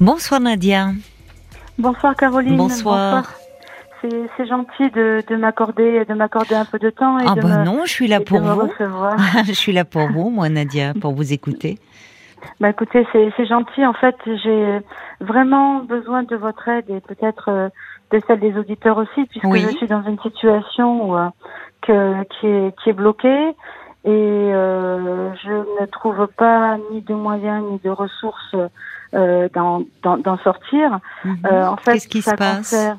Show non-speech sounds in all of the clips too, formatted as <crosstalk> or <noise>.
Bonsoir Nadia. Bonsoir Caroline. Bonsoir. C'est gentil de, de m'accorder de m'accorder un peu de temps. Et ah de bah me, non, je suis là pour vous. recevoir. <laughs> je suis là pour vous, moi Nadia, pour vous écouter. <laughs> Bah écoutez, c'est c'est gentil. En fait, j'ai vraiment besoin de votre aide et peut-être euh, de celle des auditeurs aussi, puisque Oui. je suis dans une situation où, euh, que, qui, est, qui est bloquée et euh, je ne trouve pas ni de moyens ni de ressources euh, d'en d'en- d'en sortir. Mhm. Euh, en fait, Qu'est-ce qui ça se passe concerne,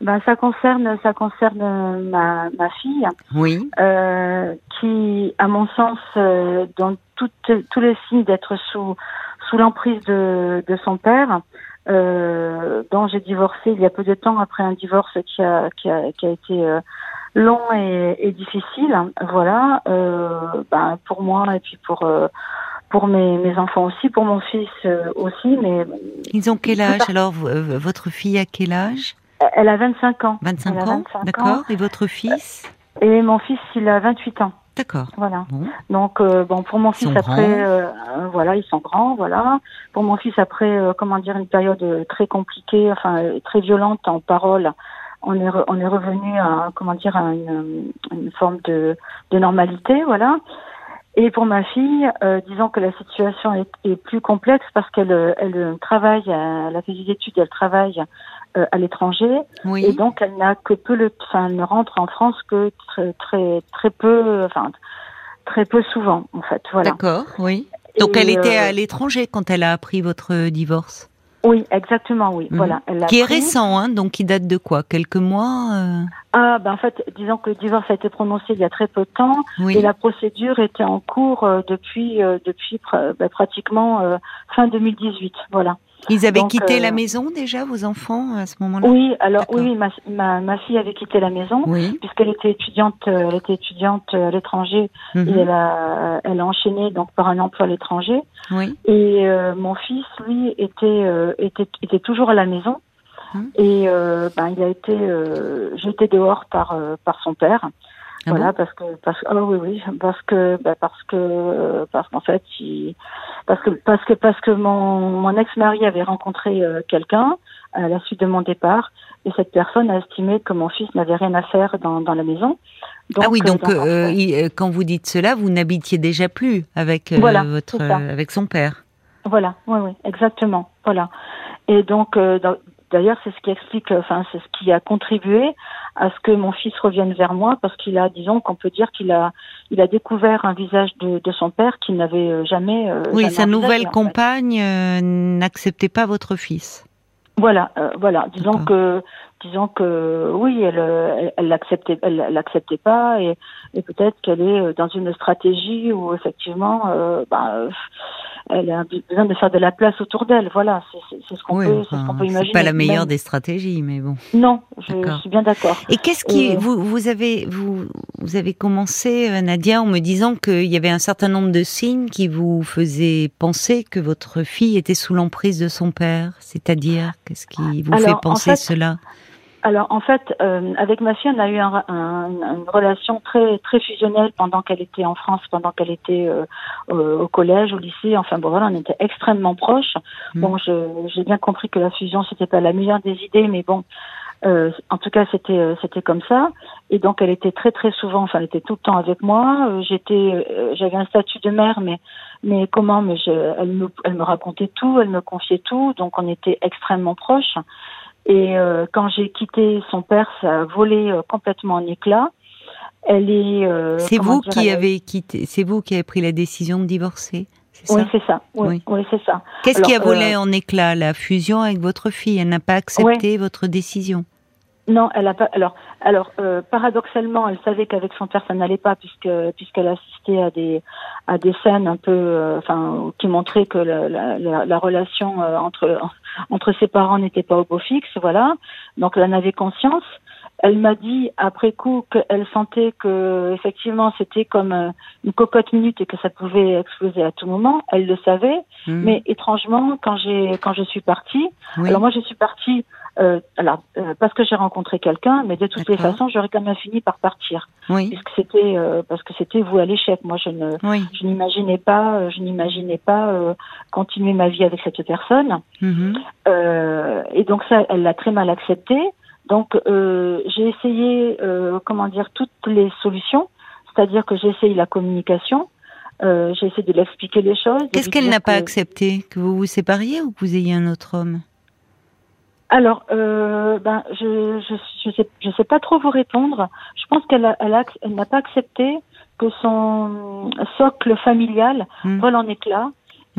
ben, ça concerne, ça concerne ma, ma fille, Oui. euh, qui, à mon sens, euh, dans toutes- tous les signes d'être sous sous l'emprise de, de son père, euh, dont j'ai divorcé il y a peu de temps après un divorce qui a qui a, qui a été euh, long et, et difficile. Voilà, ben, pour moi et puis pour euh, pour mes, mes enfants aussi, pour mon fils euh, aussi, mais Ils ont quel âge alors Votre fille a quel âge? Elle a 25 ans. 25 Elle a ans 25 ans. D'accord. Et votre fils? Et mon fils, il a 28 ans. D'accord. Voilà. Bon. Donc euh, bon pour mon Ils fils après euh, voilà ils sont grands voilà pour mon fils après euh, comment dire une période très compliquée enfin très violente en parole on est re- on est revenu à comment dire à une, une forme de de normalité voilà et pour ma fille euh, disons que la situation est, est plus complexe parce qu'elle euh, elle euh, travaille à- elle a fait des études elle travaille euh, à l'étranger et Oui. donc, elle n'a que peu le, enfin, elle ne rentre en France que très, très, très peu, enfin, très peu souvent, en fait. Voilà. D'accord. Oui. Donc Et, elle était euh, à l'étranger quand elle a appris votre divorce? Oui, exactement, oui. Mhm. Voilà. Elle Qui est pris. récent, hein, donc qui date de quoi? Quelques mois euh, Ah, ben, en fait, disons que le divorce a été prononcé il y a très peu de temps Oui. et la procédure était en cours euh, depuis, euh, depuis ben, pratiquement fin 2018. Voilà. Ils avaient donc, quitté euh, la maison déjà, vos enfants, à ce moment-là? Oui, alors, oui, ma, ma, ma fille avait quitté la maison. Oui. Puisqu'elle était étudiante, euh, elle était étudiante euh, à l'étranger Mhm. et elle a, elle a enchaîné donc par un emploi à l'étranger. Oui. Et euh, mon fils, lui, était, euh, était, était toujours à la maison. Hum. Et euh, ben, il a été euh, jeté dehors par, euh, par son père. Ah voilà, bon parce que parce ah oui oui parce que bah, parce que parce qu'en fait il parce que parce que parce que mon mon ex-mari avait rencontré euh, quelqu'un à la suite de mon départ et cette personne a estimé que mon fils n'avait rien à faire dans dans la maison. ah oui, donc euh, euh, quand vous dites cela, vous n'habitiez déjà plus avec Voilà, votre avec son père. Voilà, oui, oui, exactement, voilà. Et donc, d'ailleurs, c'est ce qui explique, enfin, c'est ce qui a contribué à ce que mon fils revienne vers moi, parce qu'il a, disons, qu'on peut dire qu'il a, il a découvert un visage de, de son père qu'il n'avait euh, jamais. euh, Oui, jamais sa nouvelle compagne euh, n'acceptait pas votre fils. Voilà, euh, voilà. Disons que, disons que, oui, elle, euh, elle, l'acceptait, elle l'acceptait pas, et, et peut-être qu'elle est euh, dans une stratégie où effectivement, euh, bah, elle a besoin de faire de la place autour d'elle. Voilà, c'est ce qu'on Oui, peut, ce enfin, qu'on peut imaginer. c'est pas la meilleure Même- des stratégies, mais bon. Non, je, suis bien d'accord. Et qu'est-ce qui Et- vous vous avez vous vous avez commencé Nadia en me disant qu'il y avait un certain nombre de signes qui vous faisaient penser que votre fille était sous l'emprise de son père, c'est-à-dire qu'est-ce qui vous Alors, fait en penser fait, cela? Alors en fait, euh, avec ma fille, on a eu un, un- une relation très très fusionnelle pendant qu'elle était en France, pendant qu'elle était euh, euh, au collège, au lycée. Enfin bon, voilà, on était extrêmement proches. Mhm. Bon, j'ai bien compris que la fusion c'était pas la meilleure des idées, mais bon, euh, en tout cas c'était c'était comme ça. Et donc elle était très très souvent, enfin elle était tout le temps avec moi. J'étais, j'avais un statut de mère, mais mais comment Mais je, elle me elle me racontait tout, elle me confiait tout, donc on était extrêmement proches. Et euh, quand j'ai quitté son père, ça a volé euh, complètement en éclats. Elle est. euh, C'est vous dire, qui elle- avez quitté, c'est vous qui avez pris la décision de divorcer, c'est Oui, ça c'est ça. Oui, Oui. oui, c'est ça. Qu'est-ce qui a volé en éclats La fusion avec votre fille? Elle n'a pas accepté votre décision. Non, elle a pas. Alors, alors euh, paradoxalement, elle savait qu'avec son père ça n'allait pas puisque puisqu'elle assistait à des à des scènes un peu, euh, enfin, qui montraient que la, la, la, la relation euh, entre entre ses parents n'était pas au beau fixe, voilà. Donc elle en avait conscience. Elle m'a dit après coup qu'elle sentait que effectivement c'était comme euh, une cocotte minute et que ça pouvait exploser à tout moment. Elle le savait, Hmm. mais étrangement quand j'ai quand je suis partie, Alors moi, je suis partie euh, alors, euh, parce que j'ai rencontré quelqu'un, mais de toutes les façons, j'aurais quand même fini par partir, oui. puisque c'était euh, parce que c'était vous à l'échec. Moi, je ne, je n'imaginais pas, je n'imaginais pas continuer ma vie avec cette personne. Mhm. et donc ça, elle l'a très mal accepté. Donc, j'ai essayé, comment dire, toutes les solutions, c'est-à-dire que j'ai essayé la communication. j'ai essayé de l'expliquer les choses. Qu'est-ce qu'elle n'a pas accepté Que vous vous sépariez ou que vous ayez un autre homme alors, euh, ben, je, je, je, sais, je sais pas trop vous répondre. Je pense qu'elle elle, elle n'a pas accepté que son socle familial hmm. vole en éclats.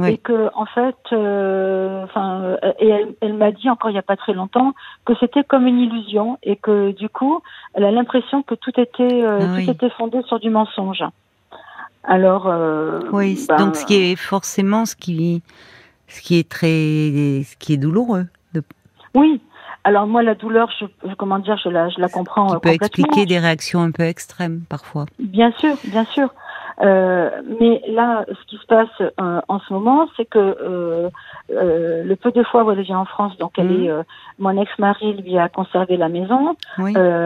Et que en fait, euh, enfin, et elle, elle m'a dit encore il n'y a pas très longtemps que c'était comme une illusion et que du coup, elle a l'impression que tout était euh, ah tout était fondé sur du mensonge. Alors, euh, oui, ben, donc ce qui est forcément ce qui ce qui est très ce qui est douloureux. Oui. Alors moi, la douleur, je, comment dire, je la, je la comprends. Tu peux expliquer des réactions un peu extrêmes parfois. Bien sûr, bien sûr. Euh, mais là, ce qui se passe euh, en ce moment, c'est que euh, euh, le peu de fois où elle vient en France, donc elle mhm. est, euh, mon ex-mari lui a conservé la maison.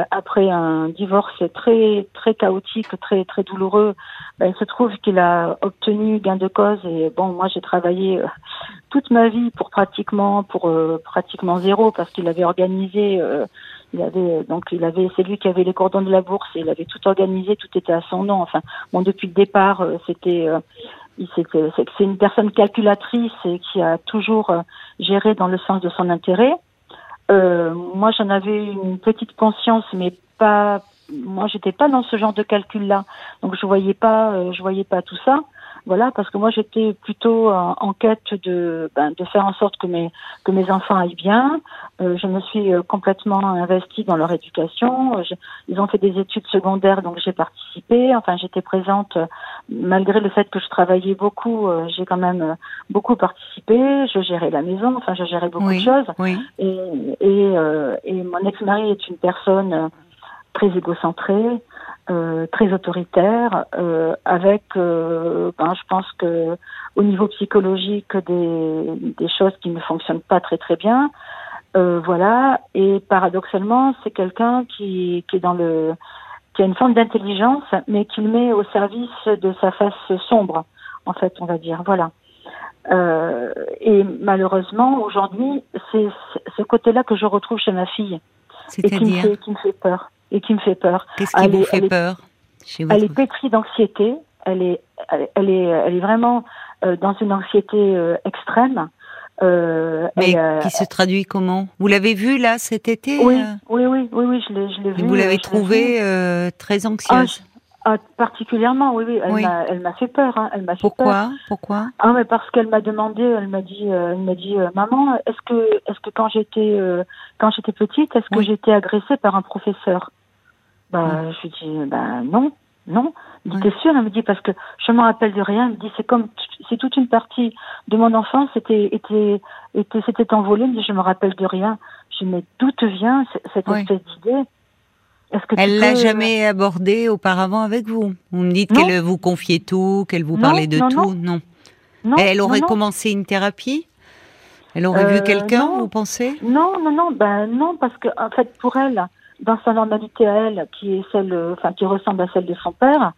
après un divorce très très chaotique, très très douloureux, ben, il se trouve qu'il a obtenu gain de cause. Et bon, moi j'ai travaillé toute ma vie pour pratiquement pour pratiquement zéro parce qu'il avait organisé il avait donc il avait c'est lui qui avait les cordons de la bourse il avait tout organisé, tout était à son nom. Enfin bon depuis le départ euh, c'était euh, c'est une personne calculatrice et qui a toujours euh, géré dans le sens de son intérêt. Euh, moi j'en avais une petite conscience mais pas moi j'étais pas dans ce genre de calcul là donc je voyais pas je voyais pas tout ça voilà, parce que moi j'étais plutôt en, quête de, ben, de faire en sorte que mes que mes enfants aillent bien. Euh, je me suis euh, complètement investie dans leur éducation. Euh, ils ont fait des études secondaires, donc j'ai participé. Enfin, j'étais présente malgré le fait que je travaillais beaucoup. j'ai quand même beaucoup participé. Je gérais la maison. Enfin, je gérais beaucoup de choses. Oui. Et et, et mon ex-mari est une personne très égocentrée. Euh, très autoritaire, euh, avec, euh, ben, je pense que au niveau psychologique des, des choses qui ne fonctionnent pas très très bien, euh, voilà. Et paradoxalement, c'est quelqu'un qui, qui est dans le, qui a une forme d'intelligence, mais qui le met au service de sa face sombre, en fait, on va dire, voilà. Euh, et malheureusement, aujourd'hui, c'est ce côté-là que je retrouve chez ma fille et qui me, fait, qui me fait peur et qui me fait peur. Qu'est-ce qui vous fait peur Elle est pétrie d'anxiété. Elle est, elle, est, elle est vraiment euh, dans une anxiété euh, extrême. Euh, Mais qui se traduit comment? Vous l'avez vu là cet été Oui, oui, oui, oui, oui, je l'ai, vu. Vous l'avez trouvée très anxieuse? ah, particulièrement, oui, oui. Elle m'a fait peur. Hein. Elle m'a Pourquoi Pourquoi? Ah, mais parce qu'elle m'a demandé, elle m'a dit, elle m'a dit, maman, est-ce que, est-ce que quand j'étais, quand j'étais petite, est-ce que j'étais agressée par un professeur? Bah, je lui dis, bah, non, non. Il t'es sûre Elle me dit, parce que je me rappelle de rien. Elle me dit, c'est comme, c'est toute une partie de mon enfance était, était, était, s'était envolée. Elle me dit, je me rappelle de rien. Je dis, mais d'où te vient cette espèce d'idée? Est-ce que Elle l'a jamais abordé auparavant avec vous? Vous me dites qu'elle vous confiait tout, qu'elle vous parlait de tout Non. non. elle aurait commencé une thérapie? Elle aurait vu euh, quelqu'un, vous pensez? Non, non, non, ben non, parce que en fait, pour elle, dans sa normalité à elle, qui est celle, enfin qui ressemble à celle de son père,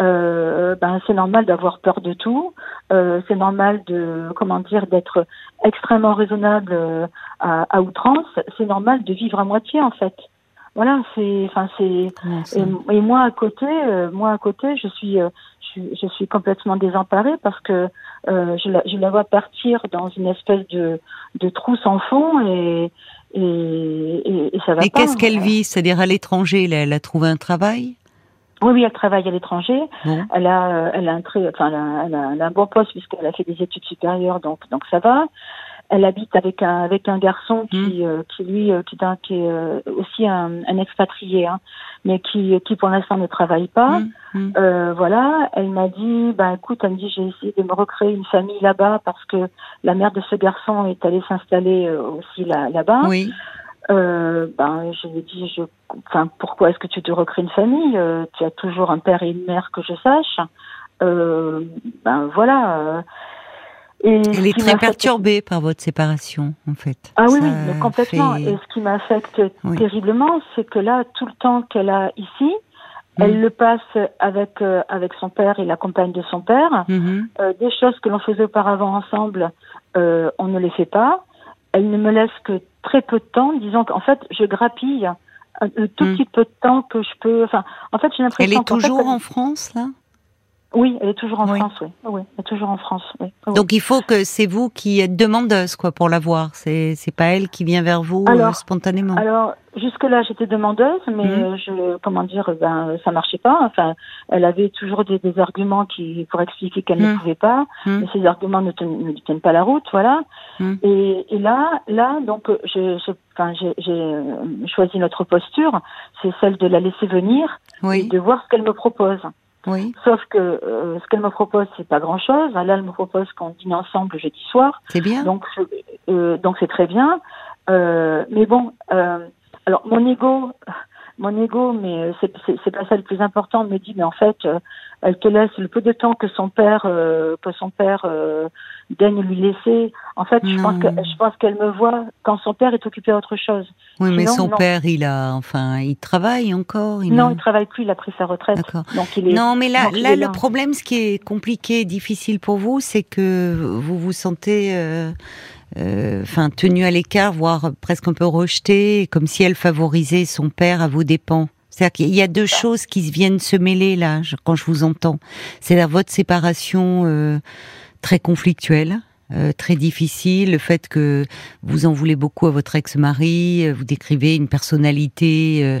euh, ben c'est normal d'avoir peur de tout. Euh, c'est normal de, comment dire, d'être extrêmement raisonnable euh, à, à outrance. C'est normal de vivre à moitié en fait. Voilà, c'est, enfin c'est. Et, moi à côté, euh, moi à côté, je suis, euh, je, je, suis complètement désemparée parce que euh, je, la, je la vois partir dans une espèce de, de trou sans fond et, et, et, ça va et qu'est-ce qu'elle vit? C'est-à-dire à l'étranger, elle, a trouvé un travail? Oui, oui, elle travaille à l'étranger. Elle a, elle a un très, enfin, elle a, elle a, un bon poste puisqu'elle a fait des études supérieures, donc, donc ça va. Elle habite avec un avec un garçon qui, hmm. euh, qui lui, euh, qui, qui est euh, aussi un, un expatrié, hein, mais qui, qui pour l'instant ne travaille pas. Hmm. Hmm. Euh, voilà, elle m'a dit, ben écoute, elle me dit, j'ai essayé de me recréer une famille là-bas parce que la mère de ce garçon est allée s'installer aussi là, là-bas. Oui. Euh, ben, je lui ai dit, je, enfin, pourquoi est-ce que tu te recrées une famille euh, Tu as toujours un père et une mère que je sache. Euh, ben voilà. Et Elle est très perturbée par votre séparation, en fait. Ah oui, oui, mais complètement. fait- Et ce qui m'affecte Oui. terriblement, c'est que là, tout le temps qu'elle a ici, Mm. elle le passe avec euh, avec son père et la compagne de son père. Mhm. Euh, des choses que l'on faisait auparavant ensemble, euh, on ne les fait pas. Elle ne me laisse que très peu de temps, disons qu'en fait, je grappille un, un tout Mm. petit peu de temps que je peux. Enfin, en fait, j'ai l'impression. Elle est fait, toujours en France, là? Oui, elle est toujours en Oui. France. Oui, oui, elle est toujours en France. Oui. Oui. Donc il faut que c'est vous qui êtes demandeuse, quoi, pour la voir. C'est c'est pas elle qui vient vers vous euh, spontanément. Alors jusque là j'étais demandeuse, mais Mhm. euh, je comment dire ben ça marchait pas. Enfin, elle avait toujours des, des arguments qui pour expliquer qu'elle Mhm. ne pouvait pas, Mhm. mais ces arguments ne, ten- ne tiennent pas la route, voilà. Mhm. Et, et là là donc je, je enfin j'ai j'ai, euh, choisi notre posture, c'est celle de la laisser venir et oui, de voir ce qu'elle me propose. Oui, Sauf que euh, ce qu'elle me propose c'est pas grand chose. Là elle me propose qu'on dîne ensemble jeudi soir. c'est bien. Donc, je- euh, donc c'est très bien. Euh, mais bon, euh, alors mon ego, mon ego, mais euh, c'est c'est- c'est pas ça le plus important. Me dit, mais en fait, euh, elle te laisse le peu de temps que son père, euh, que son père euh, daigne lui laisser. En fait, je pense que Non. je pense qu'elle me voit quand son père est occupé à autre chose. oui, mais son non. père, il a, enfin, il travaille encore. Il non, a- il travaille plus, il a pris sa retraite. D'accord. Donc il est. Non, mais là, là, le problème, ce qui est compliqué, difficile pour vous, c'est que vous vous sentez, enfin, tenu à l'écart, voire presque un peu rejeté, comme si elle favorisait son père à vos dépens. C'est-à-dire qu'il y a deux choses qui viennent se mêler là, quand je vous entends. C'est-à-dire votre séparation euh, très conflictuelle. Euh, très difficile, le fait que vous en voulez beaucoup à votre ex-mari, euh, vous décrivez une personnalité euh,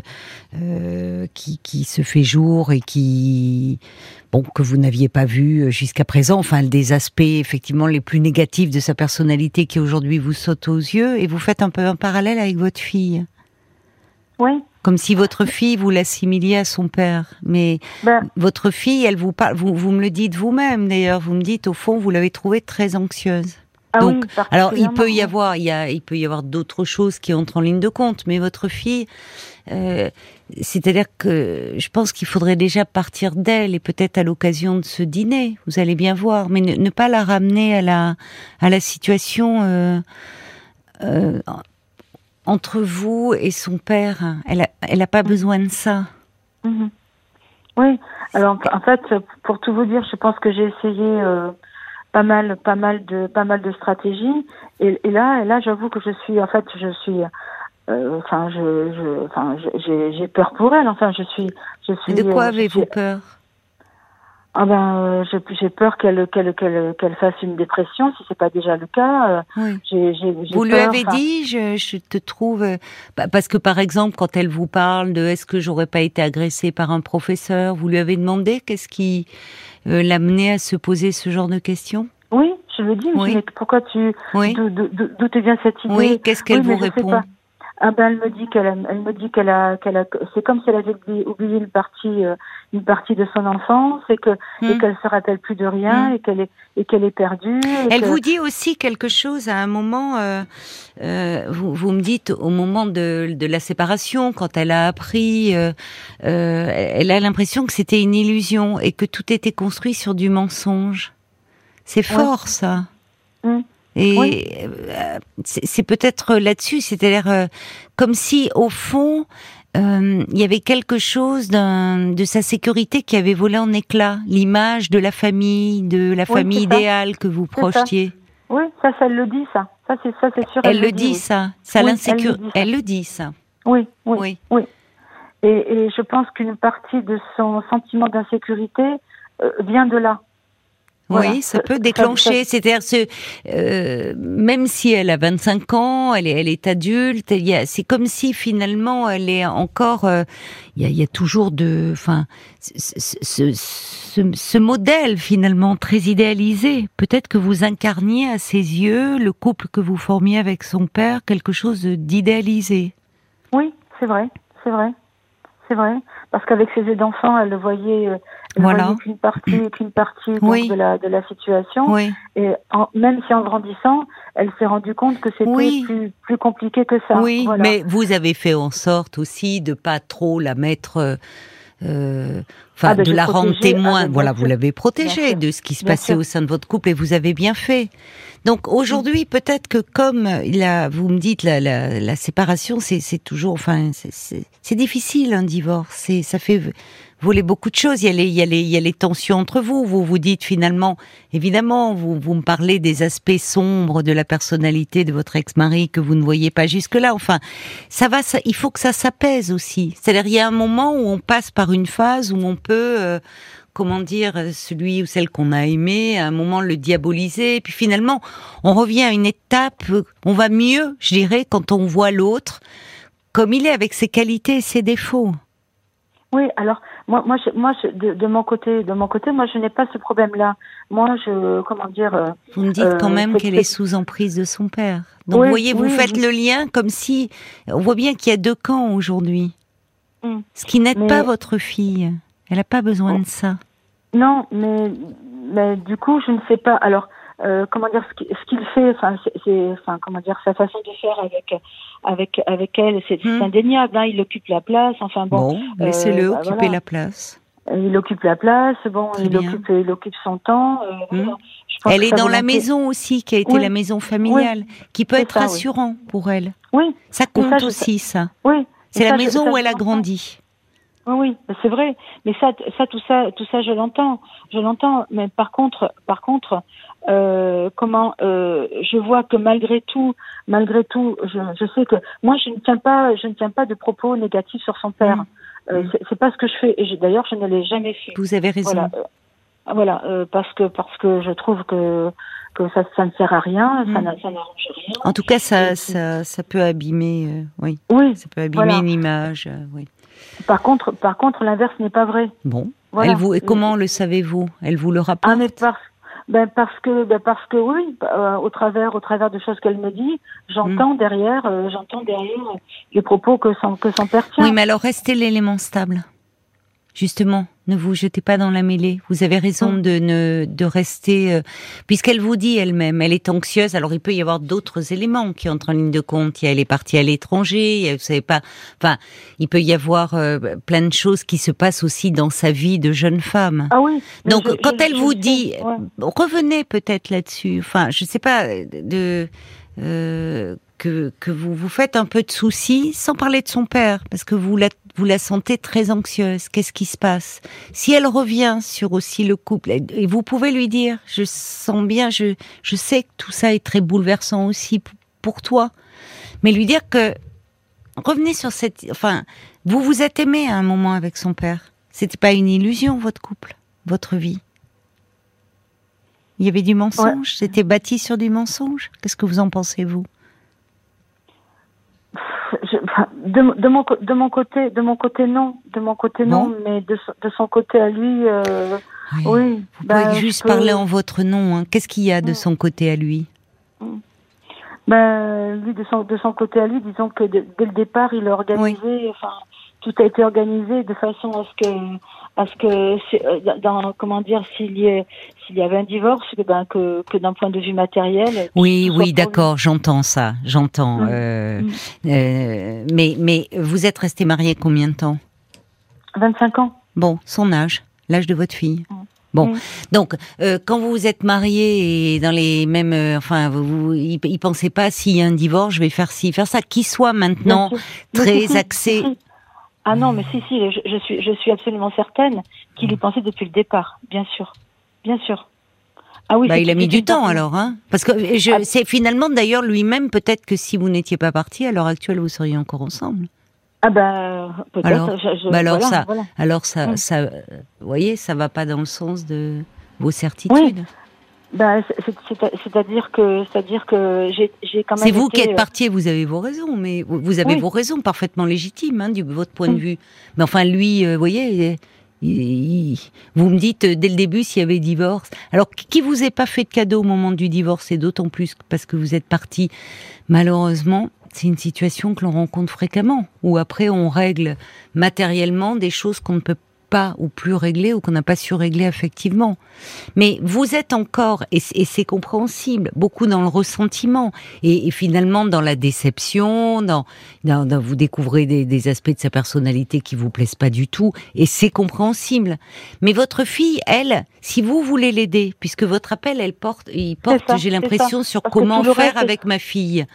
euh, qui, qui se fait jour et qui bon que vous n'aviez pas vu jusqu'à présent, enfin des aspects effectivement les plus négatifs de sa personnalité qui aujourd'hui vous sautent aux yeux. Et vous faites un peu un parallèle avec votre fille, Oui. Comme si votre fille vous l'assimiliez à son père, mais Ben, votre fille, elle vous parle, vous, vous me le dites vous-même d'ailleurs, vous me dites au fond vous l'avez trouvée très anxieuse. ah Donc, oui, Alors, il peut y avoir, il y a, il peut y avoir d'autres choses qui entrent en ligne de compte, mais votre fille, euh, c'est-à-dire que je pense qu'il faudrait déjà partir d'elle et peut-être à l'occasion de ce dîner, vous allez bien voir, mais ne, ne pas la ramener à la, à la situation euh, euh, entre vous et son père. Elle a, elle a pas besoin de ça. Mhm. Oui. Alors en fait, pour tout vous dire, je pense que j'ai essayé euh, pas mal, pas mal de, pas mal de stratégies. Et, et là, et là, j'avoue que je suis, en fait, je suis, euh, enfin, je, je, enfin, j'ai, peur pour elle. Enfin, je suis, je suis. Mais de quoi euh, avez-vous peur? Ah ben, euh, j'ai, j'ai peur qu'elle, qu'elle, qu'elle, qu'elle fasse une dépression, si c'est pas déjà le cas. Euh, Oui. Vous lui avez enfin, dit, je, je te trouve, euh, bah, parce que par exemple, quand elle vous parle de est-ce que j'aurais pas été agressée par un professeur, vous lui avez demandé qu'est-ce qui euh, l'amenait à se poser ce genre de questions? Oui, je le dis. mais je Oui. dis, mais pourquoi tu, Oui, d'où, te vient cette idée? oui. Qu'est-ce qu'elle vous répond? Ah ben elle me dit qu'elle a, elle me dit qu'elle a qu'elle a c'est comme si elle avait oublié, une partie euh, une partie de son enfance et que et Hmm. qu'elle se rappelle plus de rien Hmm. et qu'elle est et qu'elle est perdue. Elle que- vous dit aussi quelque chose à un moment. euh, euh, vous, vous me dites au moment de, de la séparation, quand elle a appris, euh, euh, elle a l'impression que c'était une illusion et que tout était construit sur du mensonge. C'est fort ça. Hmm. Et Oui. euh, c'est peut-être là-dessus, c'est-à-dire euh, comme si au fond euh, il y avait quelque chose de sa sécurité qui avait volé en éclats, l'image de la famille, de la Oui, famille ça. idéale que vous ça. projetiez. Oui, ça ça elle le dit ça. Ça c'est ça c'est sûr. Elle, le dit, dit oui. ça, ça Oui, elle le dit, ça. Elle le dit ça. Oui, oui. Oui. Et, et je pense qu'une partie de son sentiment d'insécurité euh, vient de là. Voilà. Oui, ça peut déclencher. <laughs> C'est-à-dire, ce, euh, même si elle a 25 ans, elle est, elle est adulte. C'est comme si finalement elle est encore. euh, il, y a, il y a toujours de, enfin, ce, ce, ce, ce modèle finalement très idéalisé. Peut-être que vous incarniez à ses yeux le couple que vous formiez avec son père, quelque chose d'idéalisé. Oui, c'est vrai, c'est vrai, c'est vrai. Parce qu'avec ses yeux d'enfant, elle le voyait, euh, elle Voilà. voyait qu'une partie, qu'une partie donc, Oui. de la de la situation. Oui. Et en- même si en grandissant, elle s'est rendue compte que c'était Oui. plus plus compliqué que ça. Oui, Voilà. mais vous avez fait en sorte aussi de pas trop la mettre. Euh, Ah, de la rendre témoin. ah, bien voilà, vous l'avez protégée de ce qui se Bien passait sûr. au sein de votre couple et vous avez bien fait. Donc aujourd'hui, peut-être que comme la, vous me dites la, la, la séparation, c'est toujours, enfin, c'est- difficile un divorce. Ça fait voler beaucoup de choses. Il y a les, il y a les, il y a les tensions entre vous. Vous vous dites finalement, évidemment, vous vous me parlez des aspects sombres de la personnalité de votre ex-mari que vous ne voyez pas jusque là. Enfin, ça va, ça, il faut que ça s'apaise aussi. C'est-à-dire, il y a un moment où on passe par une phase où on peut, euh, comment dire, celui ou celle qu'on a aimé, à un moment le diaboliser, puis finalement, on revient à une étape, on va mieux, je dirais, quand on voit l'autre comme il est, avec ses qualités et ses défauts. Oui, alors moi, moi, je, moi, je, de, de mon côté, de mon côté, moi, je n'ai pas ce problème-là. Moi, je, comment dire, euh, Vous me dites Euh, quand même c'est- qu'elle est sous emprise de son père. Donc, Oui, vous voyez, vous oui, faites le lien comme si, on voit bien qu'il y a deux camps aujourd'hui. Hmm. Ce qui n'aide Mais- pas votre fille. Elle n'a pas besoin Oh. de ça. non, mais, mais du coup, je ne sais pas. Alors, euh, comment dire, ce qui- ce qu'il fait, enfin, c'est, c'est- enfin, comment dire, sa façon de faire avec, avec, avec elle, c'est, Hmm. indéniable. Hein, il occupe la place. Enfin bon, Bon, laissez-le euh, bah, occuper voilà. la place. il occupe la place. Bon, il occupe, il occupe son temps. euh. Hmm. Je pense Elle est dans la maison aussi, qui a été Oui. la maison familiale, qui peut être ça, oui. rassurant pour elle. Oui, Ça compte ça, aussi, ça. oui. C'est la maison où elle a grandi. Oui, oui, c'est vrai. Mais ça, ça, tout ça, tout ça, je l'entends, je l'entends. Mais par contre, par contre, euh, comment euh, je vois que malgré tout, malgré tout, je, je sais que moi, je ne tiens pas, je ne tiens pas de propos négatifs sur son père. Mm. Euh, Mm. c'est- pas ce que je fais. Et d'ailleurs, je ne l'ai jamais fait. Vous avez raison. Voilà, euh, voilà, parce que parce que je trouve que que ça, ça ne sert à rien, ça Mm. n'a- ça n'arrange rien. En tout cas, ça, ça, ça peut abîmer, euh, oui, Oui. ça peut abîmer Voilà. une image, oui. Par contre, par contre, l'inverse n'est pas vrai. Bon, Voilà. elle vous, et comment le savez-vous? Elle vous le rapporte? Ah mais parce ben parce que ben parce que oui euh, au travers au travers de choses qu'elle me dit j'entends derrière euh, j'entends derrière les propos que son que son père tient Oui, mais alors restez l'élément stable. Justement, ne vous jetez pas dans la mêlée. Vous avez raison Mm. de ne de rester, euh, puisqu'elle vous dit elle-même, elle est anxieuse. Alors il peut y avoir d'autres éléments qui entrent en ligne de compte. Il y a elle est partie à l'étranger. il y a- Vous savez pas. Enfin, il peut y avoir euh, plein de choses qui se passent aussi dans sa vie de jeune femme. ah oui Donc, je- quand je- elle je vous dit, ouais. revenez peut-être là-dessus. Enfin, je sais pas de euh, que que vous vous faites un peu de soucis, sans parler de son père, parce que vous la vous la sentez très anxieuse. Qu'est-ce qui se passe? Si elle revient sur aussi le couple, et vous pouvez lui dire, je sens bien, je je sais que tout ça est très bouleversant aussi pour toi, mais lui dire que revenez sur cette, enfin, vous vous êtes aimé à un moment avec son père. C'était pas une illusion votre couple, votre vie. Il y avait du mensonge, c'était bâti sur du mensonge. Qu'est-ce que vous en pensez vous? Je- de, de mon co- de mon côté de mon côté non de mon côté non, Non mais de, son- de son côté à lui euh, oui Vous ben, pouvez je juste peux- parler en votre nom. hein. Qu'est-ce qu'il y a de Mm. son côté à lui? Ben, lui, de son, de son côté à lui, disons que dès le départ, il a organisé, enfin, tout a été organisé de façon à ce que, à ce que, euh, dans, comment dire, s'il y, s'il y avait un divorce, que, ben, que, que d'un point de vue matériel. Oui, oui, d'accord, j'entends ça, j'entends. Mm. euh, Mm. euh, mais, mais vous êtes resté marié combien de temps? Lui. 25 ans. Bon, son âge, l'âge de votre fille. Mm. Bon, donc euh, quand vous vous êtes marié et dans les mêmes, euh, enfin, vous, vous, il, il pensait pas s'il y a un divorce, je vais faire ci, faire ça, qui soit maintenant très <laughs> axé. <laughs> Ah non, mais si, si, je, je suis, je suis absolument certaine qu'il y pensait depuis le départ, bien sûr, bien sûr. Ah oui. Bah, il a mis du temps alors, hein Parce que je, Ah. c'est finalement d'ailleurs lui-même peut-être que si vous n'étiez pas parti à l'heure actuelle, vous seriez encore ensemble. Ah ben, peut-être. Alors, je- je- bah alors voilà, ça- voilà. Alors ça, Mm. ça, euh, vous voyez, ça va pas dans le sens de vos certitudes. C'est- c'est-à-dire que, c'est-à-dire que j'ai, quand même. C'est vous qui êtes parti, vous avez vos raisons, mais vous avez Oui. vos raisons parfaitement légitimes, hein, du votre point de Mm. vue. Mais enfin, lui, euh, vous voyez, il- il- vous me dites euh, dès le début s'il y avait divorce. Alors, qui vous ait pas fait de cadeau au moment du divorce, et d'autant plus parce que vous êtes parti, malheureusement, c'est une situation que l'on rencontre fréquemment, où après on règle matériellement des choses qu'on ne peut pas ou plus réglé ou qu'on n'a pas su régler effectivement. Mais vous êtes encore, et c'est compréhensible, beaucoup dans le ressentiment et, finalement dans la déception, dans, dans, vous découvrez des, des, aspects de sa personnalité qui vous plaisent pas du tout et c'est compréhensible. Mais votre fille, elle, si vous voulez l'aider, puisque votre appel, elle porte, il porte, j'ai l'impression, sur comment faire avec ma fille.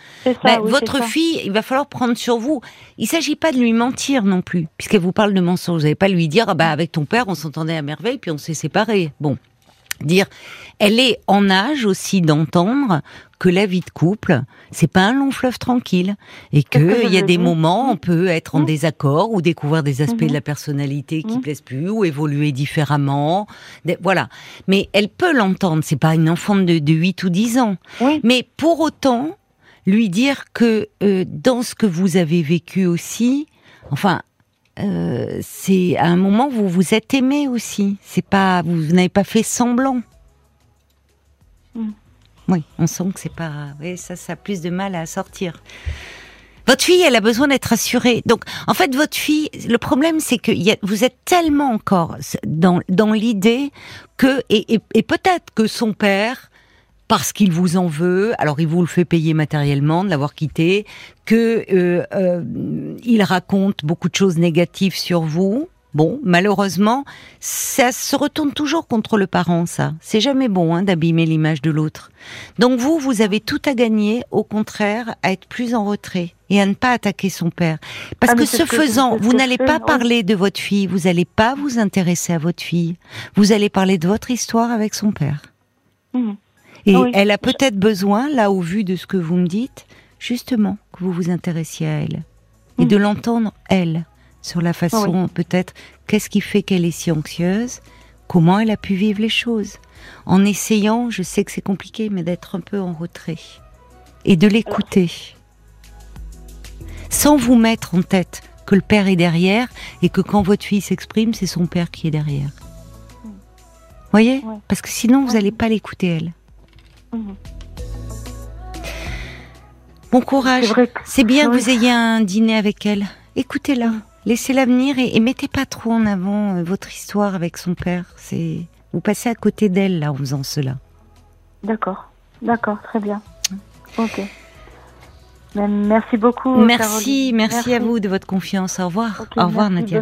Ben, votre fille, il va falloir prendre sur vous. Il s'agit pas de lui mentir non plus, puisqu'elle vous parle de mensonges. Vous n'allez pas lui dire, ah bah avec ton père, on s'entendait à merveille, puis on s'est séparés. Bon, dire, elle est en âge aussi d'entendre que la vie de couple, c'est pas un long fleuve tranquille et que il y a des moments on peut être en mmh. désaccord ou découvrir des aspects de la mmh. personnalité qui mmh. plaisent plus ou évoluer différemment. Voilà. Mais elle peut l'entendre, c'est pas une enfant de, de 8 ou 10 ans. Mais pour autant, lui dire que euh, dans ce que vous avez vécu aussi, enfin, euh, c'est à un moment où vous vous êtes aimé aussi. C'est pas, vous, n'avez pas fait semblant. Mm. Oui, on sent que c'est pas. Oui, ça, ça a plus de mal à sortir. Votre fille, elle a besoin d'être assurée. Donc, en fait, votre fille, le problème, c'est que y a, vous êtes tellement encore dans, dans l'idée que, et, et, et peut-être que son père parce qu'il vous en veut, alors il vous le fait payer matériellement de l'avoir quitté, que euh, euh, il raconte beaucoup de choses négatives sur vous. Bon, malheureusement, ça se retourne toujours contre le parent, ça. C'est jamais bon hein, d'abîmer l'image de l'autre. Donc vous, vous avez tout à gagner, au contraire, à être plus en retrait et à ne pas attaquer son père. Parce ah, que ce faisant, vous n'allez pas parler de votre fille, vous n'allez pas vous intéresser à votre fille, vous allez parler de votre histoire avec son père. Mmh. Et elle a peut-être besoin, là, au vu de ce que vous me dites, justement, que vous vous intéressiez à elle. Et de mhm. l'entendre, elle, sur la façon, peut-être, qu'est-ce qui fait qu'elle est si anxieuse, comment elle a pu vivre les choses. En essayant, je sais que c'est compliqué, mais d'être un peu en retrait. Et de l'écouter. Sans vous mettre en tête que le père est derrière et que quand votre fille s'exprime, c'est son père qui est derrière. Vous Voyez? Parce que sinon, vous n'allez pas l'écouter, elle. Bon courage. C'est bien que vous ayez un dîner avec elle. Écoutez-la. Laissez-la venir et, mettez pas trop en avant euh, votre histoire avec son père. C'est vous passez à côté d'elle là en faisant cela. D'accord, d'accord, très bien. Ok. Ben, merci beaucoup. Merci, merci, à vous de votre confiance. Au revoir. Au revoir Nadia.